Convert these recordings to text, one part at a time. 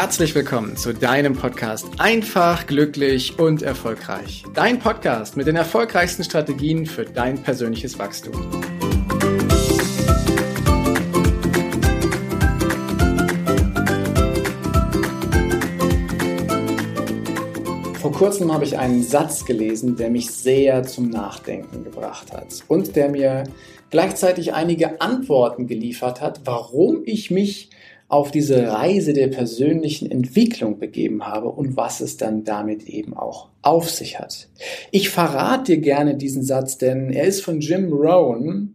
herzlich willkommen zu deinem Podcast Einfach, glücklich und erfolgreich. Dein Podcast mit den erfolgreichsten Strategien für dein persönliches Wachstum. Vor kurzem habe ich einen Satz gelesen, der mich sehr zum Nachdenken gebracht hat und der mir gleichzeitig einige Antworten geliefert hat, warum ich mich auf diese Reise der persönlichen Entwicklung begeben habe und was es dann damit eben auch auf sich hat. Ich verrate dir gerne diesen Satz, denn er ist von Jim Rohn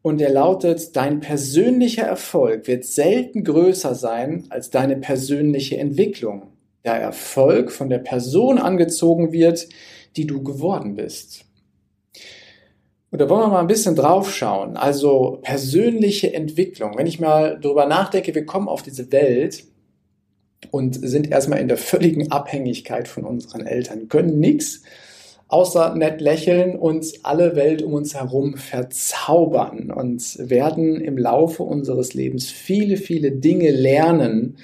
und er lautet, dein persönlicher Erfolg wird selten größer sein als deine persönliche Entwicklung. Der Erfolg von der Person angezogen wird, die du geworden bist. Und da wollen wir mal ein bisschen drauf schauen. Also persönliche Entwicklung. Wenn ich mal drüber nachdenke, wir kommen auf diese Welt und sind erstmal in der völligen Abhängigkeit von unseren Eltern, können nichts außer nett lächeln und alle Welt um uns herum verzaubern und werden im Laufe unseres Lebens viele, viele Dinge lernen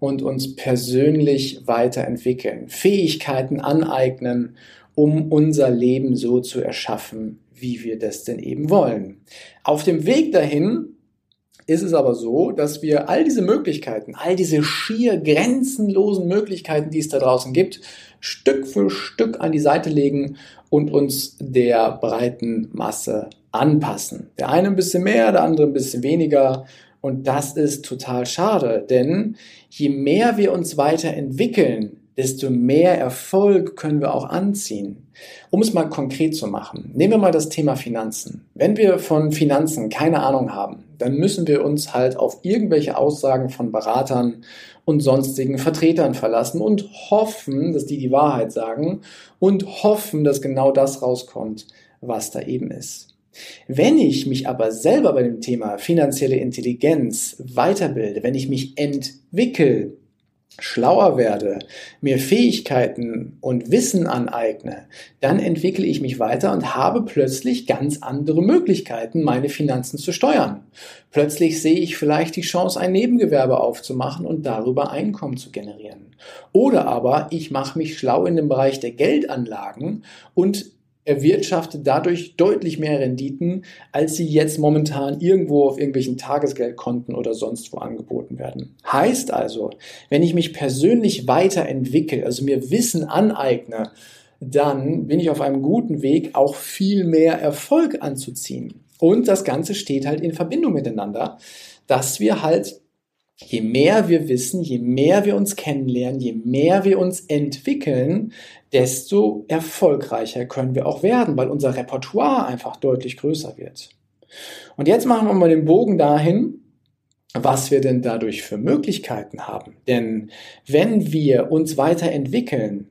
und uns persönlich weiterentwickeln, Fähigkeiten aneignen, um unser Leben so zu erschaffen, wie wir das denn eben wollen. Auf dem Weg dahin ist es aber so, dass wir all diese Möglichkeiten, all diese schier grenzenlosen Möglichkeiten, die es da draußen gibt, Stück für Stück an die Seite legen und uns der breiten Masse anpassen. Der eine ein bisschen mehr, der andere ein bisschen weniger. Und das ist total schade, denn je mehr wir uns weiterentwickeln, desto mehr Erfolg können wir auch anziehen. Um es mal konkret zu machen, nehmen wir mal das Thema Finanzen. Wenn wir von Finanzen keine Ahnung haben, dann müssen wir uns halt auf irgendwelche Aussagen von Beratern und sonstigen Vertretern verlassen und hoffen, dass die die Wahrheit sagen und hoffen, dass genau das rauskommt, was da eben ist. Wenn ich mich aber selber bei dem Thema finanzielle Intelligenz weiterbilde, wenn ich mich entwickle, schlauer werde, mir Fähigkeiten und Wissen aneigne, dann entwickle ich mich weiter und habe plötzlich ganz andere Möglichkeiten, meine Finanzen zu steuern. Plötzlich sehe ich vielleicht die Chance, ein Nebengewerbe aufzumachen und darüber Einkommen zu generieren. Oder aber ich mache mich schlau in dem Bereich der Geldanlagen und erwirtschaftet dadurch deutlich mehr Renditen, als sie jetzt momentan irgendwo auf irgendwelchen Tagesgeldkonten oder sonst wo angeboten werden. Heißt also, wenn ich mich persönlich weiterentwickle, also mir Wissen aneigne, dann bin ich auf einem guten Weg, auch viel mehr Erfolg anzuziehen. Und das Ganze steht halt in Verbindung miteinander, dass wir halt Je mehr wir wissen, je mehr wir uns kennenlernen, je mehr wir uns entwickeln, desto erfolgreicher können wir auch werden, weil unser Repertoire einfach deutlich größer wird. Und jetzt machen wir mal den Bogen dahin, was wir denn dadurch für Möglichkeiten haben. Denn wenn wir uns weiterentwickeln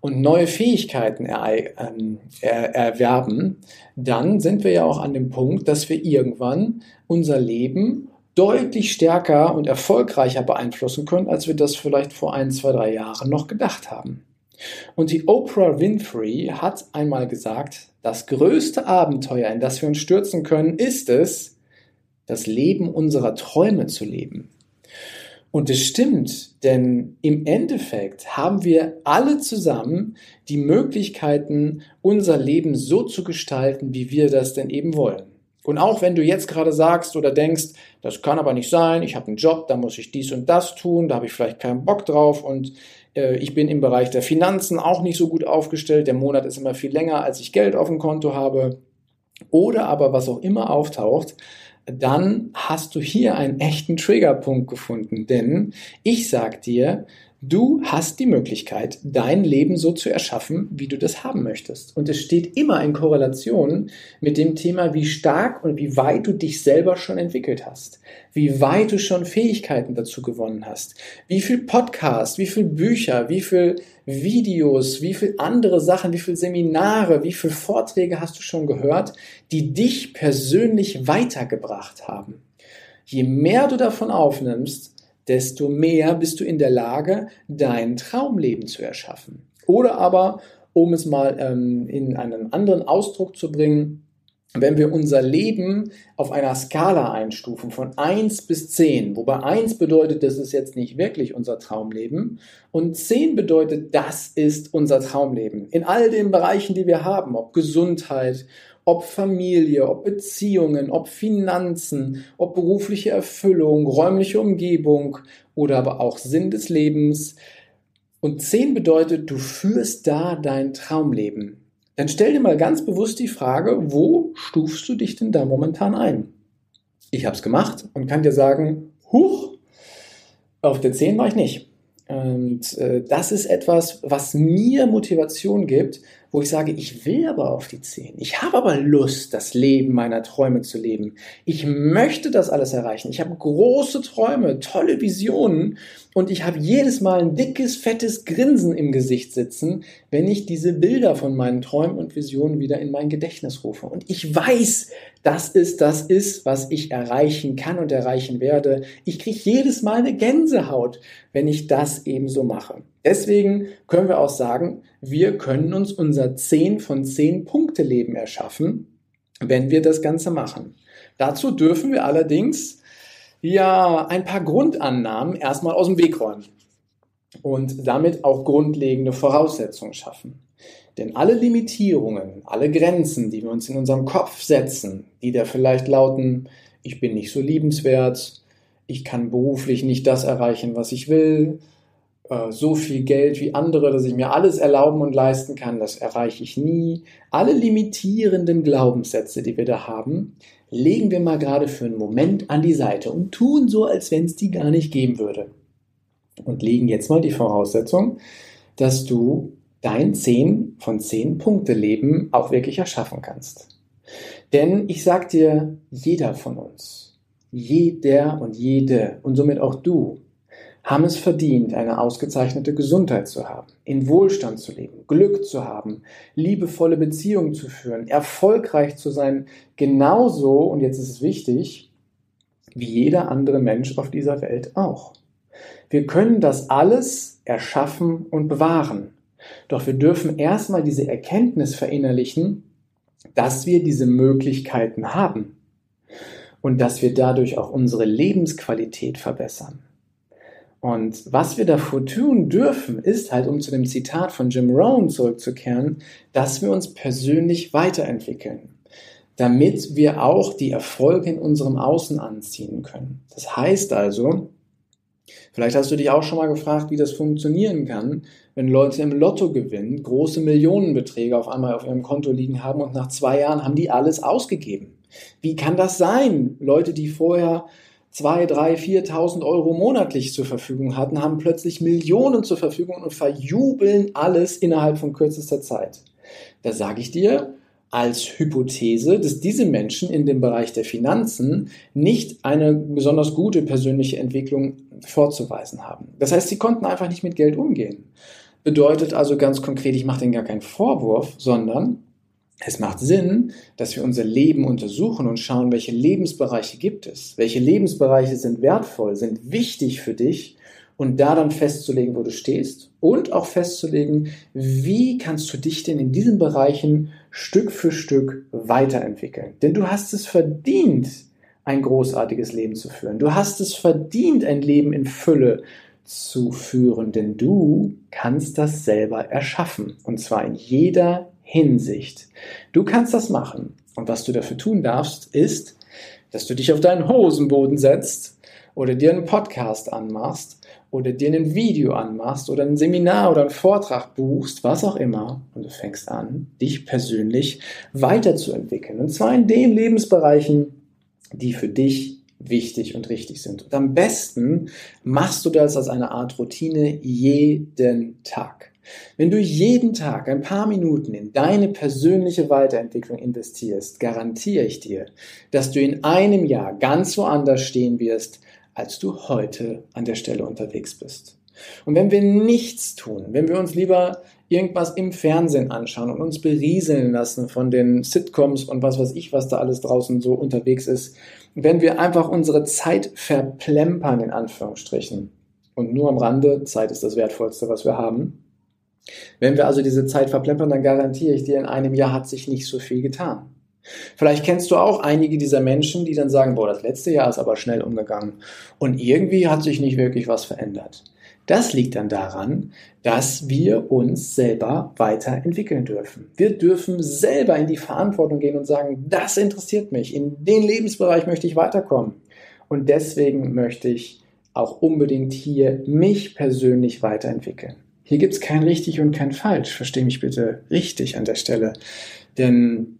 und neue Fähigkeiten er, ähm, er, erwerben, dann sind wir ja auch an dem Punkt, dass wir irgendwann unser Leben deutlich stärker und erfolgreicher beeinflussen können, als wir das vielleicht vor ein, zwei, drei Jahren noch gedacht haben. Und die Oprah Winfrey hat einmal gesagt, das größte Abenteuer, in das wir uns stürzen können, ist es, das Leben unserer Träume zu leben. Und es stimmt, denn im Endeffekt haben wir alle zusammen die Möglichkeiten, unser Leben so zu gestalten, wie wir das denn eben wollen. Und auch wenn du jetzt gerade sagst oder denkst, das kann aber nicht sein, ich habe einen Job, da muss ich dies und das tun, da habe ich vielleicht keinen Bock drauf und äh, ich bin im Bereich der Finanzen auch nicht so gut aufgestellt, der Monat ist immer viel länger, als ich Geld auf dem Konto habe. Oder aber was auch immer auftaucht, dann hast du hier einen echten Triggerpunkt gefunden. Denn ich sag dir, Du hast die Möglichkeit, dein Leben so zu erschaffen, wie du das haben möchtest. Und es steht immer in Korrelation mit dem Thema, wie stark und wie weit du dich selber schon entwickelt hast. Wie weit du schon Fähigkeiten dazu gewonnen hast. Wie viel Podcast, wie viel Bücher, wie viel Videos, wie viel andere Sachen, wie viel Seminare, wie viel Vorträge hast du schon gehört, die dich persönlich weitergebracht haben. Je mehr du davon aufnimmst, desto mehr bist du in der Lage, dein Traumleben zu erschaffen. Oder aber, um es mal ähm, in einen anderen Ausdruck zu bringen, wenn wir unser Leben auf einer Skala einstufen von 1 bis 10, wobei 1 bedeutet, das ist jetzt nicht wirklich unser Traumleben und 10 bedeutet, das ist unser Traumleben. In all den Bereichen, die wir haben, ob Gesundheit, ob Familie, ob Beziehungen, ob Finanzen, ob berufliche Erfüllung, räumliche Umgebung oder aber auch Sinn des Lebens. Und 10 bedeutet, du führst da dein Traumleben. Dann stell dir mal ganz bewusst die Frage, wo stufst du dich denn da momentan ein? Ich habe es gemacht und kann dir sagen, huch, auf der 10 war ich nicht. Und äh, das ist etwas, was mir Motivation gibt, wo ich sage, ich will aber auf die 10. Ich habe aber Lust, das Leben meiner Träume zu leben. Ich möchte das alles erreichen. Ich habe große Träume, tolle Visionen und ich habe jedes Mal ein dickes, fettes Grinsen im Gesicht sitzen, wenn ich diese Bilder von meinen Träumen und Visionen wieder in mein Gedächtnis rufe. Und ich weiß, dass es das ist, was ich erreichen kann und erreichen werde. Ich kriege jedes Mal eine Gänsehaut, wenn ich das ebenso mache. Deswegen können wir auch sagen, wir können uns unser 10 von 10 Punkte Leben erschaffen, wenn wir das Ganze machen. Dazu dürfen wir allerdings ja ein paar Grundannahmen erstmal aus dem Weg räumen und damit auch grundlegende Voraussetzungen schaffen. Denn alle Limitierungen, alle Grenzen, die wir uns in unserem Kopf setzen, die da vielleicht lauten, ich bin nicht so liebenswert, ich kann beruflich nicht das erreichen, was ich will, so viel Geld wie andere, dass ich mir alles erlauben und leisten kann, das erreiche ich nie. Alle limitierenden Glaubenssätze, die wir da haben, legen wir mal gerade für einen Moment an die Seite und tun so, als wenn es die gar nicht geben würde. Und legen jetzt mal die Voraussetzung, dass du dein 10 von 10 Punkte Leben auch wirklich erschaffen kannst. Denn ich sag dir, jeder von uns, jeder und jede und somit auch du haben es verdient, eine ausgezeichnete Gesundheit zu haben, in Wohlstand zu leben, Glück zu haben, liebevolle Beziehungen zu führen, erfolgreich zu sein, genauso, und jetzt ist es wichtig, wie jeder andere Mensch auf dieser Welt auch. Wir können das alles erschaffen und bewahren. Doch wir dürfen erstmal diese Erkenntnis verinnerlichen, dass wir diese Möglichkeiten haben und dass wir dadurch auch unsere Lebensqualität verbessern. Und was wir davor tun dürfen, ist halt, um zu dem Zitat von Jim Rohn zurückzukehren, dass wir uns persönlich weiterentwickeln, damit wir auch die Erfolge in unserem Außen anziehen können. Das heißt also, vielleicht hast du dich auch schon mal gefragt, wie das funktionieren kann, wenn Leute im Lotto gewinnen, große Millionenbeträge auf einmal auf ihrem Konto liegen haben und nach zwei Jahren haben die alles ausgegeben. Wie kann das sein? Leute, die vorher 2, 3, 4.000 Euro monatlich zur Verfügung hatten, haben plötzlich Millionen zur Verfügung und verjubeln alles innerhalb von kürzester Zeit. Da sage ich dir als Hypothese, dass diese Menschen in dem Bereich der Finanzen nicht eine besonders gute persönliche Entwicklung vorzuweisen haben. Das heißt, sie konnten einfach nicht mit Geld umgehen. Bedeutet also ganz konkret, ich mache denen gar keinen Vorwurf, sondern es macht Sinn, dass wir unser Leben untersuchen und schauen, welche Lebensbereiche gibt es, welche Lebensbereiche sind wertvoll, sind wichtig für dich und da dann festzulegen, wo du stehst und auch festzulegen, wie kannst du dich denn in diesen Bereichen Stück für Stück weiterentwickeln. Denn du hast es verdient, ein großartiges Leben zu führen. Du hast es verdient, ein Leben in Fülle zu führen, denn du kannst das selber erschaffen. Und zwar in jeder Hinsicht. Du kannst das machen. Und was du dafür tun darfst, ist, dass du dich auf deinen Hosenboden setzt oder dir einen Podcast anmachst oder dir ein Video anmachst oder ein Seminar oder einen Vortrag buchst, was auch immer, und du fängst an, dich persönlich weiterzuentwickeln. Und zwar in den Lebensbereichen, die für dich wichtig und richtig sind. Und am besten machst du das als eine Art Routine jeden Tag. Wenn du jeden Tag ein paar Minuten in deine persönliche Weiterentwicklung investierst, garantiere ich dir, dass du in einem Jahr ganz woanders stehen wirst, als du heute an der Stelle unterwegs bist. Und wenn wir nichts tun, wenn wir uns lieber irgendwas im Fernsehen anschauen und uns berieseln lassen von den Sitcoms und was weiß ich, was da alles draußen so unterwegs ist, wenn wir einfach unsere Zeit verplempern, in Anführungsstrichen, und nur am Rande, Zeit ist das Wertvollste, was wir haben, wenn wir also diese Zeit verplempern, dann garantiere ich dir, in einem Jahr hat sich nicht so viel getan. Vielleicht kennst du auch einige dieser Menschen, die dann sagen, boah, das letzte Jahr ist aber schnell umgegangen und irgendwie hat sich nicht wirklich was verändert. Das liegt dann daran, dass wir uns selber weiterentwickeln dürfen. Wir dürfen selber in die Verantwortung gehen und sagen, das interessiert mich, in den Lebensbereich möchte ich weiterkommen. Und deswegen möchte ich auch unbedingt hier mich persönlich weiterentwickeln. Hier gibt es kein richtig und kein falsch, verstehe mich bitte richtig an der Stelle. Denn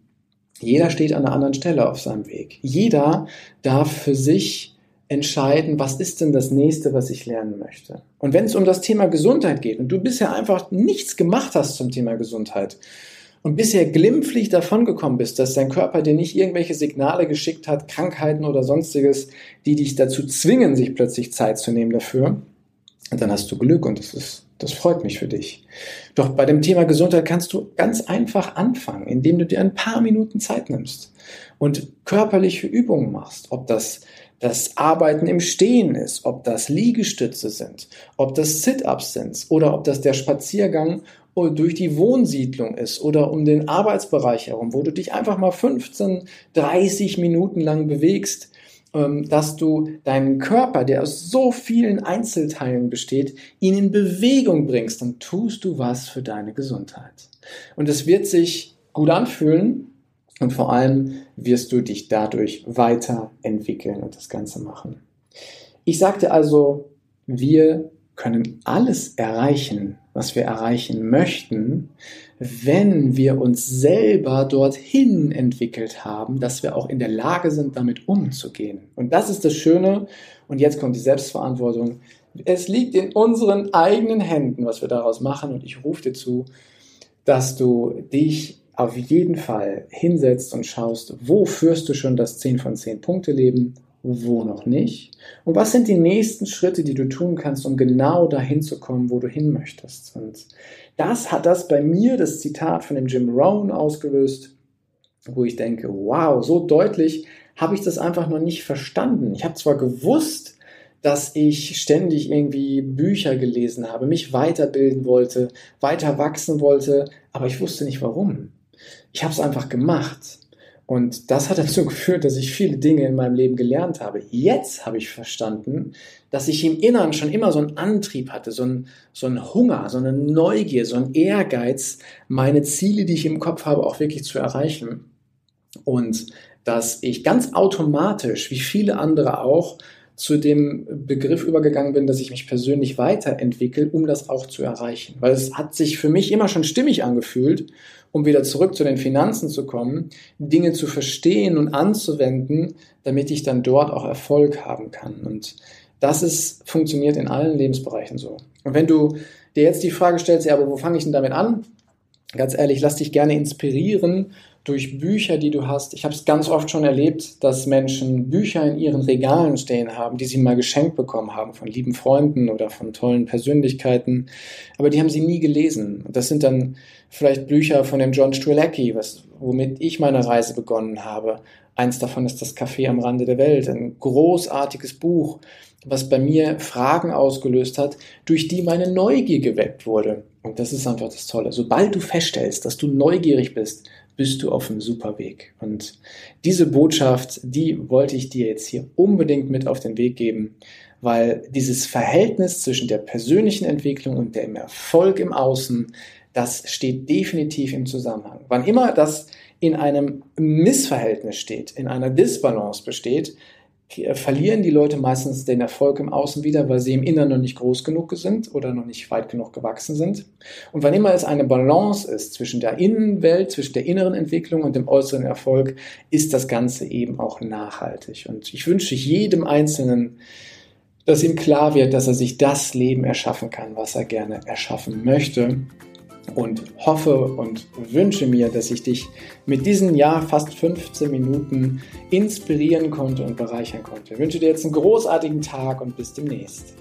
jeder steht an einer anderen Stelle auf seinem Weg. Jeder darf für sich entscheiden, was ist denn das nächste, was ich lernen möchte. Und wenn es um das Thema Gesundheit geht und du bisher einfach nichts gemacht hast zum Thema Gesundheit und bisher glimpflich davongekommen bist, dass dein Körper dir nicht irgendwelche Signale geschickt hat, Krankheiten oder sonstiges, die dich dazu zwingen, sich plötzlich Zeit zu nehmen dafür, dann hast du Glück und das ist das freut mich für dich. Doch bei dem Thema Gesundheit kannst du ganz einfach anfangen, indem du dir ein paar Minuten Zeit nimmst und körperliche Übungen machst. Ob das das Arbeiten im Stehen ist, ob das Liegestütze sind, ob das Sit-ups sind oder ob das der Spaziergang durch die Wohnsiedlung ist oder um den Arbeitsbereich herum, wo du dich einfach mal 15, 30 Minuten lang bewegst dass du deinen Körper, der aus so vielen Einzelteilen besteht, ihn in Bewegung bringst, dann tust du was für deine Gesundheit. Und es wird sich gut anfühlen und vor allem wirst du dich dadurch weiterentwickeln und das Ganze machen. Ich sagte also, wir können alles erreichen, was wir erreichen möchten, wenn wir uns selber dorthin entwickelt haben, dass wir auch in der Lage sind, damit umzugehen. Und das ist das Schöne. Und jetzt kommt die Selbstverantwortung. Es liegt in unseren eigenen Händen, was wir daraus machen. Und ich rufe dir zu, dass du dich auf jeden Fall hinsetzt und schaust, wo führst du schon das 10 von 10 Punkte Leben wo noch nicht? Und was sind die nächsten Schritte, die du tun kannst, um genau dahin zu kommen, wo du hin möchtest? Und das hat das bei mir, das Zitat von dem Jim Rohn ausgelöst, wo ich denke, wow, so deutlich habe ich das einfach noch nicht verstanden. Ich habe zwar gewusst, dass ich ständig irgendwie Bücher gelesen habe, mich weiterbilden wollte, weiter wachsen wollte, aber ich wusste nicht warum. Ich habe es einfach gemacht. Und das hat dazu geführt, dass ich viele Dinge in meinem Leben gelernt habe. Jetzt habe ich verstanden, dass ich im Inneren schon immer so einen Antrieb hatte, so einen, so einen Hunger, so eine Neugier, so einen Ehrgeiz, meine Ziele, die ich im Kopf habe, auch wirklich zu erreichen. Und dass ich ganz automatisch, wie viele andere auch, zu dem Begriff übergegangen bin, dass ich mich persönlich weiterentwickle, um das auch zu erreichen. Weil es hat sich für mich immer schon stimmig angefühlt, um wieder zurück zu den Finanzen zu kommen, Dinge zu verstehen und anzuwenden, damit ich dann dort auch Erfolg haben kann. Und das ist, funktioniert in allen Lebensbereichen so. Und wenn du dir jetzt die Frage stellst, ja, aber wo fange ich denn damit an? Ganz ehrlich, lass dich gerne inspirieren durch Bücher, die du hast. Ich habe es ganz oft schon erlebt, dass Menschen Bücher in ihren Regalen stehen haben, die sie mal geschenkt bekommen haben von lieben Freunden oder von tollen Persönlichkeiten, aber die haben sie nie gelesen. Das sind dann vielleicht Bücher von dem John Strelacki, was, womit ich meine Reise begonnen habe. Eins davon ist das Café am Rande der Welt, ein großartiges Buch, was bei mir Fragen ausgelöst hat, durch die meine Neugier geweckt wurde. Und das ist einfach das Tolle. Sobald du feststellst, dass du neugierig bist, bist du auf einem super Weg. Und diese Botschaft, die wollte ich dir jetzt hier unbedingt mit auf den Weg geben, weil dieses Verhältnis zwischen der persönlichen Entwicklung und dem Erfolg im Außen, das steht definitiv im Zusammenhang. Wann immer das in einem Missverhältnis steht, in einer Disbalance besteht, verlieren die Leute meistens den Erfolg im Außen wieder, weil sie im Inneren noch nicht groß genug sind oder noch nicht weit genug gewachsen sind. Und wann immer es eine Balance ist zwischen der Innenwelt, zwischen der inneren Entwicklung und dem äußeren Erfolg, ist das Ganze eben auch nachhaltig. Und ich wünsche jedem Einzelnen, dass ihm klar wird, dass er sich das Leben erschaffen kann, was er gerne erschaffen möchte und hoffe und wünsche mir, dass ich dich mit diesen Jahr fast 15 Minuten inspirieren konnte und bereichern konnte. Ich wünsche dir jetzt einen großartigen Tag und bis demnächst.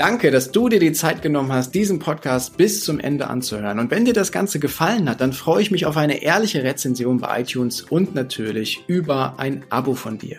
Danke, dass du dir die Zeit genommen hast, diesen Podcast bis zum Ende anzuhören. Und wenn dir das Ganze gefallen hat, dann freue ich mich auf eine ehrliche Rezension bei iTunes und natürlich über ein Abo von dir.